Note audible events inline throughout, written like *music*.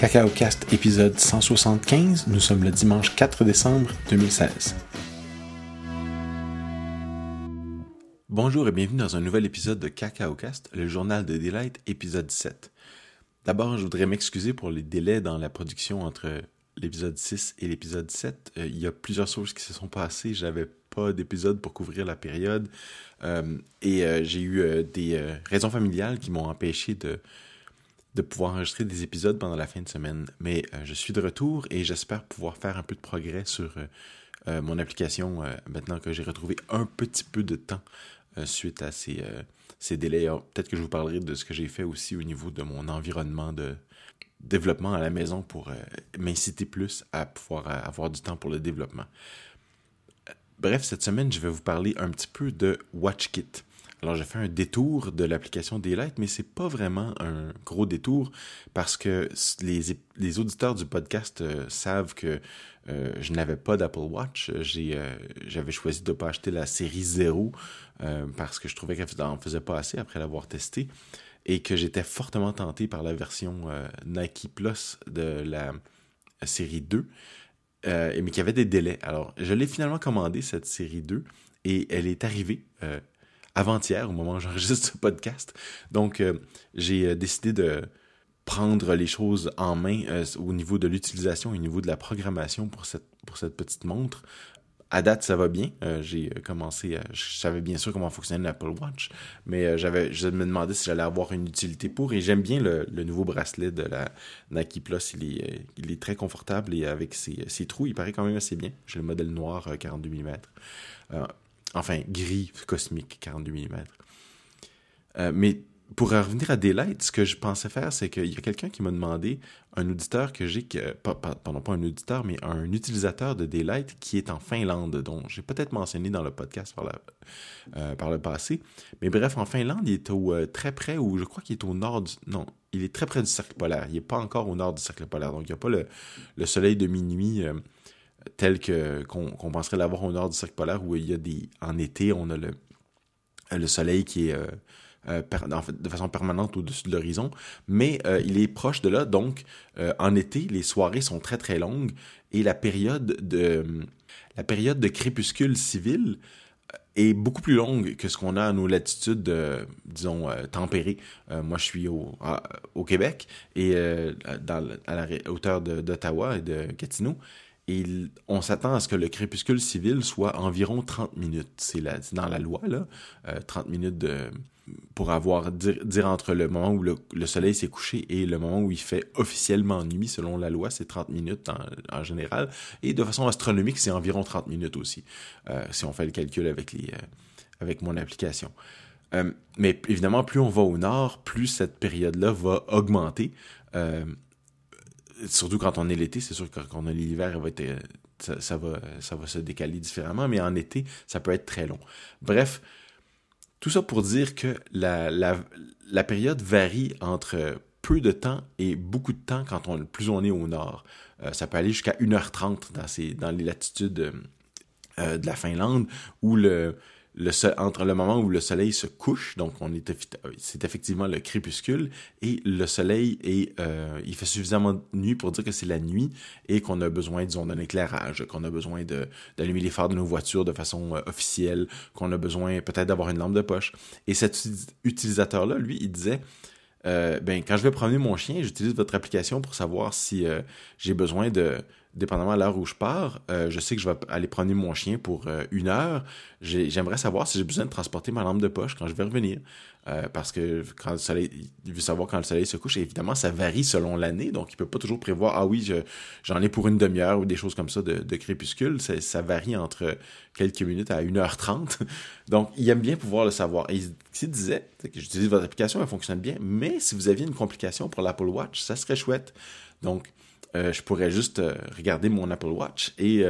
CacaoCast épisode 175, nous sommes le dimanche 4 décembre 2016. Bonjour et bienvenue dans un nouvel épisode de CacaoCast, le journal de Delight, épisode 7. D'abord, je voudrais m'excuser pour les délais dans la production entre l'épisode 6 et l'épisode 7. Euh, il y a plusieurs choses qui se sont passées, j'avais pas d'épisode pour couvrir la période euh, et euh, j'ai eu des raisons familiales qui m'ont empêché de de pouvoir enregistrer des épisodes pendant la fin de semaine. Mais euh, je suis de retour et j'espère pouvoir faire un peu de progrès sur euh, euh, mon application maintenant que j'ai retrouvé un petit peu de temps suite à ces, ces délais. Peut-être que je vous parlerai de ce que j'ai fait aussi au niveau de mon environnement de développement à la maison pour m'inciter plus à pouvoir avoir du temps pour le développement. Bref, cette semaine, je vais vous parler un petit peu de WatchKit. Alors, j'ai fait un détour de l'application Daylight, mais c'est pas vraiment un gros détour parce que les, les auditeurs du podcast euh, savent que euh, je n'avais pas d'Apple Watch. Euh, j'avais choisi de ne pas acheter la série 0 parce que je trouvais qu'elle n'en faisait pas assez après l'avoir testé et que j'étais fortement tenté par la version Nike Plus de la série 2. mais qu'il y avait des délais. Alors, je l'ai finalement commandé, cette série 2, et elle est arrivée avant-hier, au moment où j'enregistre ce podcast. Donc, euh, j'ai euh, décidé de prendre les choses en main euh, au niveau de l'utilisation, au niveau de la programmation pour cette, pour cette petite montre. À date, ça va bien. j'ai commencé, je savais bien sûr comment fonctionnait l'Apple Watch, mais j'avais, je me demandais si j'allais avoir une utilité pour. Et j'aime bien le, nouveau bracelet de la Nike Plus. Il est, il est très confortable et avec ses, ses, trous, il paraît quand même assez bien. J'ai le modèle noir 42 mm. Enfin, gris cosmique, 42 mm. Euh, mais pour revenir à Daylight, ce que je pensais faire, c'est qu'il y a quelqu'un qui m'a demandé, un auditeur que j'ai, pardon, pas un auditeur, mais un utilisateur de Daylight qui est en Finlande, dont j'ai peut-être mentionné dans le podcast par, euh, le passé. Mais bref, en Finlande, il est au, euh, très près, ou je crois qu'il est au nord du... Non, il est très près du cercle polaire. Il n'est pas encore au nord du cercle polaire. Donc, il n'y a pas le, soleil de minuit tel que qu'on penserait l'avoir au nord du cercle polaire où il y a des en été on a le le soleil qui est euh, euh, de façon permanente au-dessus de l'horizon, mais euh, il est proche de là, donc en été, les soirées sont très très longues et la période de la période de crépuscule civil est beaucoup plus longue que ce qu'on a à nos latitudes, disons, tempérées. moi, je suis au, au Québec et à la hauteur d'Ottawa et de Gatineau. Et on s'attend à ce que le crépuscule civil soit environ 30 minutes. C'est dans la loi, là. 30 euh, minutes pour avoir, dire, entre le moment où le, soleil s'est couché et le moment où il fait officiellement nuit, selon la loi, c'est 30 minutes en, général. Et de façon astronomique, c'est environ 30 minutes aussi, euh, si on fait le calcul avec, euh, avec mon application. mais évidemment, plus on va au nord, plus cette période-là va augmenter surtout quand on est l'été, c'est sûr que quand on est l'hiver, euh, ça, va, ça va se décaler différemment, mais en été, ça peut être très long. Bref, tout ça pour dire que la, la, période varie entre peu de temps et beaucoup de temps quand on, plus on est au nord. Euh, ça peut aller jusqu'à 1h30 dans, ces, dans les latitudes euh, de la Finlande, où le, entre le moment où le soleil se couche, donc on est c'est effectivement le crépuscule, et le soleil est, euh, il fait suffisamment nuit pour dire que c'est la nuit et qu'on a besoin, disons, d'un éclairage, qu'on a besoin de, d'allumer les phares de nos voitures de façon euh, officielle, qu'on a besoin peut-être d'avoir une lampe de poche. Et cet utilisateur-là, lui, il disait, euh, ben, quand je vais promener mon chien, j'utilise votre application pour savoir si j'ai besoin de dépendamment à l'heure où je pars, euh, je sais que je vais aller promener mon chien pour euh, une heure. J'aimerais savoir si j'ai besoin de transporter ma lampe de poche quand je vais revenir. Euh, parce que quand le soleil, il veut savoir quand le soleil se couche. Évidemment, ça varie selon l'année. Donc, il peut pas toujours prévoir, ah oui, j'en ai pour une demi-heure ou des choses comme ça de, crépuscule. Ça, varie entre quelques minutes à 1h30. *laughs* Donc, il aime bien pouvoir le savoir. Et il disait que j'utilise votre application, elle fonctionne bien. Mais si vous aviez une complication pour l'Apple Watch, ça serait chouette. Donc, euh, je pourrais juste euh, regarder mon Apple Watch et,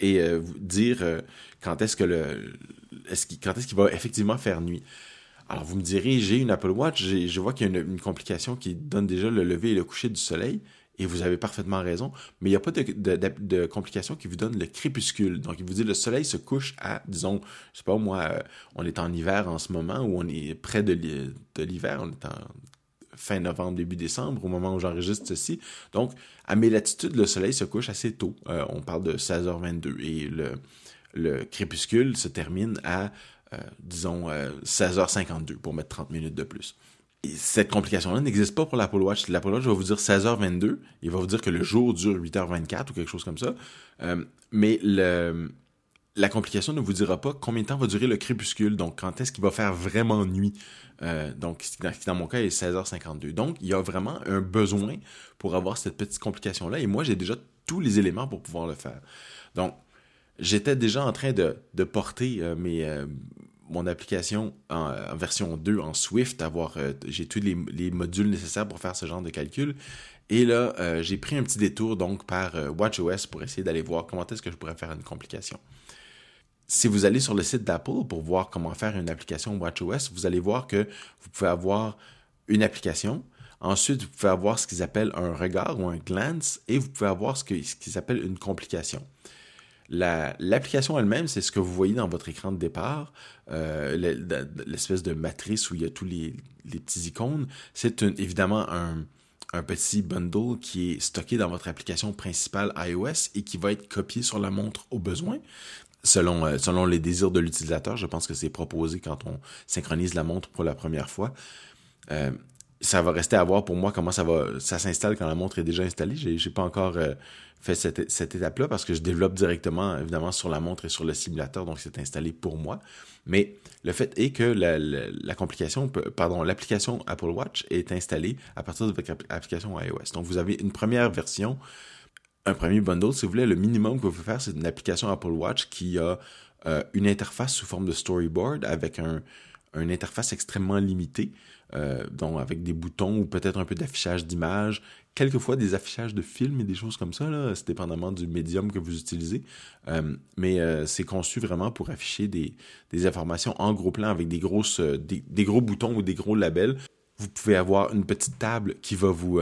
et vous dire quand est-ce que le est-ce quand est-ce qu'il va effectivement faire nuit. Alors vous me direz, j'ai une Apple Watch, je vois qu'il y a une, complication qui donne déjà le lever et le coucher du soleil, et vous avez parfaitement raison, mais il n'y a pas de, complication qui vous donne le crépuscule. Donc il vous dit le soleil se couche à, disons, je sais pas moi, on est en hiver en ce moment, ou on est près de l'hiver, on est en fin novembre, début décembre, au moment où j'enregistre ceci. Donc, à mes latitudes, le soleil se couche assez tôt. on parle de 16h22 et le crépuscule se termine à, disons, 16h52 pour mettre 30 minutes de plus cette complication-là n'existe pas pour l'Apple Watch. L'Apple Watch va vous dire 16h22. Il va vous dire que le jour dure 8h24 ou quelque chose comme ça. Euh, mais la complication ne vous dira pas combien de temps va durer le crépuscule. Donc, quand est-ce qu'il va faire vraiment nuit. Euh, donc, dans, dans mon cas, est 16h52. Donc, il y a vraiment un besoin pour avoir cette petite complication-là. Et moi, j'ai déjà tous les éléments pour pouvoir le faire. Donc, j'étais déjà en train de, porter euh, mes, mon application en, version 2 en Swift, avoir euh, j'ai tous les, modules nécessaires pour faire ce genre de calcul. Et là, euh, j'ai pris un petit détour donc par euh, WatchOS pour essayer d'aller voir comment est-ce que je pourrais faire une complication. Si vous allez sur le site d'Apple pour voir comment faire une application WatchOS, vous allez voir que vous pouvez avoir une application. Ensuite, vous pouvez avoir ce qu'ils appellent un regard ou un glance et vous pouvez avoir ce qu'ils appellent une complication. L'application elle-même, c'est ce que vous voyez dans votre écran de départ, euh, l'espèce de matrice où il y a tous les, petits icônes. C'est évidemment un, un, petit bundle qui est stocké dans votre application principale iOS et qui va être copié sur la montre au besoin. Selon, euh, selon les désirs de l'utilisateur, je pense que c'est proposé quand on synchronise la montre pour la première fois. Euh, ça va rester à voir pour moi comment ça va ça s'installe quand la montre est déjà installée. J'ai, j'ai pas encore euh, fait cette, cette étape-là parce que je développe directement évidemment sur la montre et sur le simulateur, donc c'est installé pour moi. Mais le fait est que la, complication, pardon, l'application Apple Watch est installée à partir de votre application iOS. Donc vous avez une première version, un premier bundle, si vous voulez, le minimum que vous pouvez faire, c'est une application Apple Watch qui a euh, une interface sous forme de storyboard avec un, une interface extrêmement limitée. Euh, donc avec des boutons ou peut-être un peu d'affichage d'images, quelquefois des affichages de films et des choses comme ça, là, c'est dépendamment du médium que vous utilisez. Euh, mais euh, c'est conçu vraiment pour afficher des, informations en gros plan avec des, grosses, des, gros boutons ou des gros labels. Vous pouvez avoir une petite table qui va vous,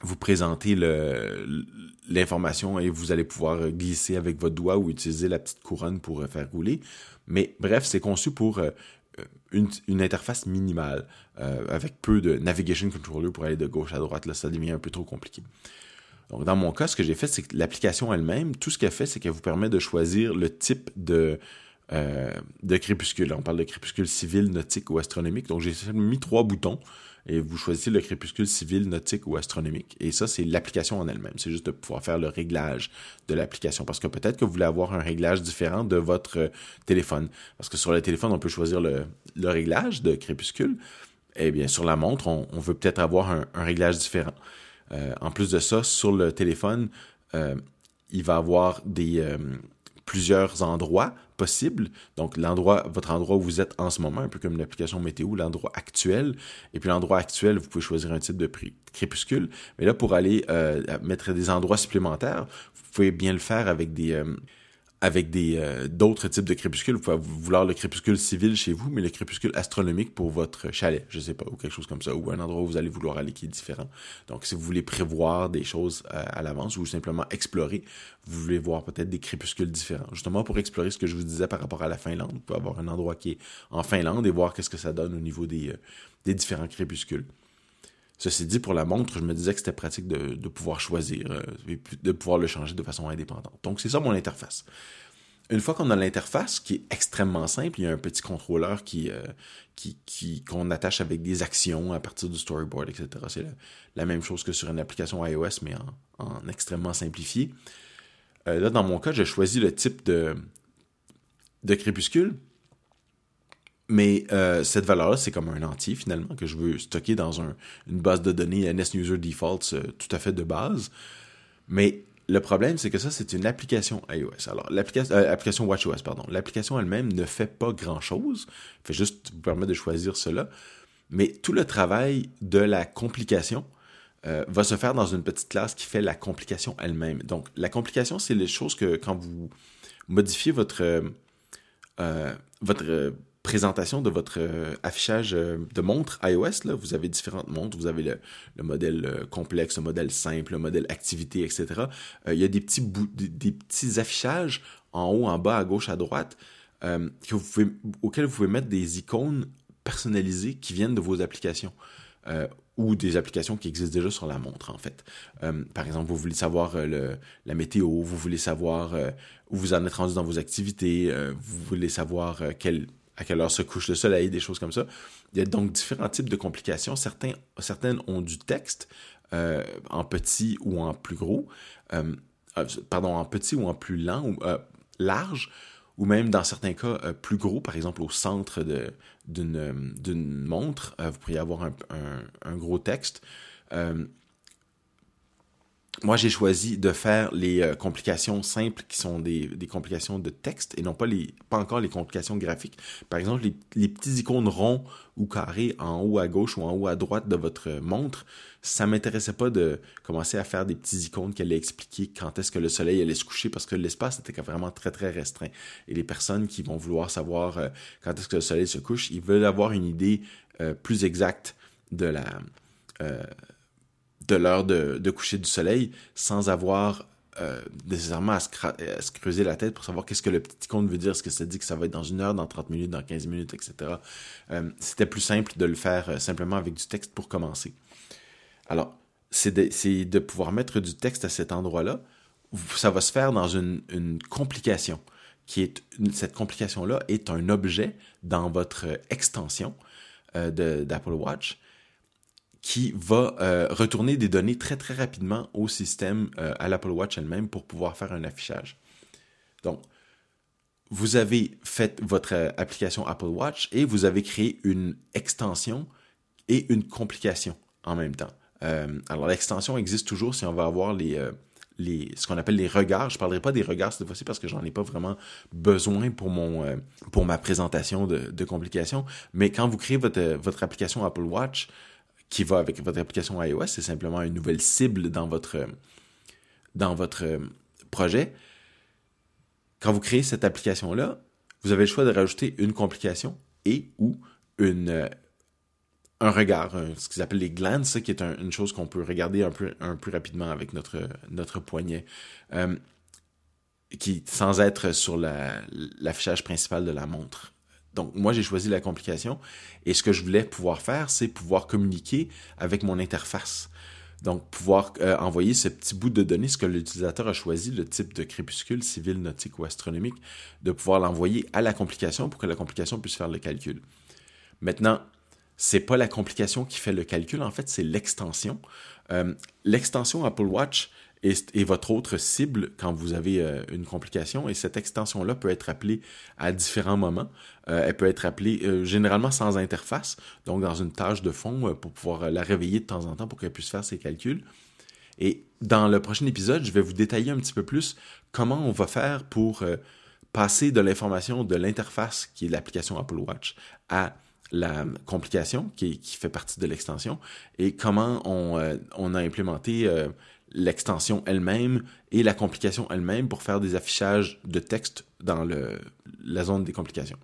vous présenter l'information et vous allez pouvoir glisser avec votre doigt ou utiliser la petite couronne pour faire rouler. Mais bref, c'est conçu pour une, une, interface minimale euh, avec peu de navigation controller pour aller de gauche à droite. Là, ça devient un peu trop compliqué. Donc, dans mon cas, ce que j'ai fait, c'est que l'application elle-même, tout ce qu'elle fait, c'est qu'elle vous permet de choisir le type de, euh, de crépuscule. On parle de crépuscule civil, nautique ou astronomique. Donc, j'ai mis trois boutons et vous choisissez le crépuscule civil, nautique ou astronomique. Et ça, c'est l'application en elle-même. C'est juste de pouvoir faire le réglage de l'application. Parce que peut-être que vous voulez avoir un réglage différent de votre euh, téléphone. Parce que sur le téléphone, on peut choisir le, réglage de crépuscule. Eh bien, sur la montre, on, veut peut-être avoir un, réglage différent. Euh, en plus de ça, sur le téléphone, euh, il va avoir des plusieurs endroits possibles. Donc, l'endroit, votre endroit où vous êtes en ce moment, un peu comme l'application météo, l'endroit actuel. Et puis, l'endroit actuel, vous pouvez choisir un type de crépuscule. Mais là, pour aller euh, mettre des endroits supplémentaires, vous pouvez bien le faire avec des, euh, avec euh, d'autres types de crépuscules. Vous pouvez vouloir le crépuscule civil chez vous, mais le crépuscule astronomique pour votre chalet, je sais pas, ou quelque chose comme ça, ou un endroit où vous allez vouloir aller qui est différent. Donc, si vous voulez prévoir des choses euh, à l'avance ou simplement explorer, vous voulez voir peut-être des crépuscules différents. Justement, pour explorer ce que je vous disais par rapport à la Finlande, vous pouvez avoir un endroit qui est en Finlande et voir qu'est-ce que ça donne au niveau des, euh, des différents crépuscules. Ceci dit, pour la montre, je me disais que c'était pratique de, pouvoir choisir euh, et de pouvoir le changer de façon indépendante. Donc, c'est ça mon interface. Une fois qu'on a l'interface, qui est extrêmement simple, il y a un petit contrôleur qui, euh, qui, qu'on attache avec des actions à partir du storyboard, etc. C'est la, même chose que sur une application iOS, mais en, extrêmement simplifié. Euh, là, dans mon cas, j'ai choisi le type de, de crépuscule. Mais euh, cette valeur-là, c'est comme un entier finalement que je veux stocker dans un, une base de données NSUser Defaults euh, tout à fait de base. Mais le problème, c'est que ça, c'est une application iOS. Alors, l'application euh, application WatchOS, pardon. L'application elle-même ne fait pas grand-chose. Fait juste vous permettre de choisir cela. Mais tout le travail de la complication va se faire dans une petite classe qui fait la complication elle-même. Donc, la complication, c'est les choses que quand vous modifiez votre, votre présentation de votre euh, affichage euh, de montre iOS, là, vous avez différentes montres. Vous avez le, modèle euh, complexe, le modèle simple, le modèle activité, etc. il y a des petits, des, petits affichages en haut, en bas, à gauche, à droite, vous pouvez, auxquels vous pouvez mettre des icônes personnalisés qui viennent de vos applications. Ou des applications qui existent déjà sur la montre, en fait. Par exemple, vous voulez savoir le, la météo, vous voulez savoir où vous en êtes rendu dans vos activités, vous voulez savoir quel, à quelle heure se couche le soleil, des choses comme ça. Il y a donc différents types de complications. Certains, certaines ont du texte en petit ou en plus gros. pardon, en petit ou en plus lent ou large ou même dans certains cas euh, plus gros, par exemple au centre d'une montre, euh, vous pourriez avoir un, un gros texte. Moi, j'ai choisi de faire les euh, complications simples qui sont des, des, complications de texte et non pas, les, pas encore les complications graphiques. Par exemple, les, les, petits icônes ronds ou carrés en haut à gauche ou en haut à droite de votre montre, ça m'intéressait pas de commencer à faire des petits icônes qui allaient expliquer quand est-ce que le soleil allait se coucher parce que l'espace était vraiment très très restreint. Et les personnes qui vont vouloir savoir euh, quand est-ce que le soleil se couche, ils veulent avoir une idée euh, plus exacte de la de l'heure de, coucher du soleil sans avoir euh, nécessairement à se, creuser la tête pour savoir qu'est-ce que le petit compte veut dire. Est-ce que ça dit que ça va être dans une heure, dans 30 minutes, dans 15 minutes, etc. Euh, c'était plus simple de le faire euh, simplement avec du texte pour commencer. Alors, c'est de, pouvoir mettre du texte à cet endroit-là. Ça va se faire dans une, une complication, qui est cette complication-là est un objet dans votre extension d'Apple Watch qui va euh, retourner des données très très rapidement au système, euh, à l'Apple Watch elle-même pour pouvoir faire un affichage. Donc, vous avez fait votre euh, application Apple Watch et vous avez créé une extension et une complication en même temps. alors, l'extension existe toujours si on va avoir les, les, ce qu'on appelle les regards. Je ne parlerai pas des regards cette fois-ci parce que j'en ai pas vraiment besoin pour, mon, pour ma présentation de, de complications. Mais quand vous créez votre, votre application Apple Watch, qui va avec votre application iOS, c'est simplement une nouvelle cible dans votre, dans votre projet. Quand vous créez cette application-là, vous avez le choix de rajouter une complication et ou une, un regard, ce qu'ils appellent les glances, qui est une chose qu'on peut regarder un peu, un peu rapidement avec notre, notre poignet, euh, qui, sans être sur l'affichage principal de la montre. Donc, moi, j'ai choisi la complication. Et ce que je voulais pouvoir faire, c'est pouvoir communiquer avec mon interface. Donc, pouvoir euh, envoyer ce petit bout de données, ce que l'utilisateur a choisi, le type de crépuscule civil, nautique ou astronomique, de pouvoir l'envoyer à la complication pour que la complication puisse faire le calcul. Maintenant, c'est pas la complication qui fait le calcul, en fait, c'est l'extension. Euh, l'extension Apple Watch et, votre autre cible quand vous avez euh, une complication. Et cette extension-là peut être appelée à différents moments. Euh, elle peut être appelée euh, généralement sans interface, donc dans une tâche de fond pour pouvoir la réveiller de temps en temps pour qu'elle puisse faire ses calculs. Et dans le prochain épisode, je vais vous détailler un petit peu plus comment on va faire pour passer de l'information de l'interface qui est l'application Apple Watch à la complication qui, fait partie de l'extension et comment on, on a implémenté l'extension elle-même et la complication elle-même pour faire des affichages de texte dans la zone des complications.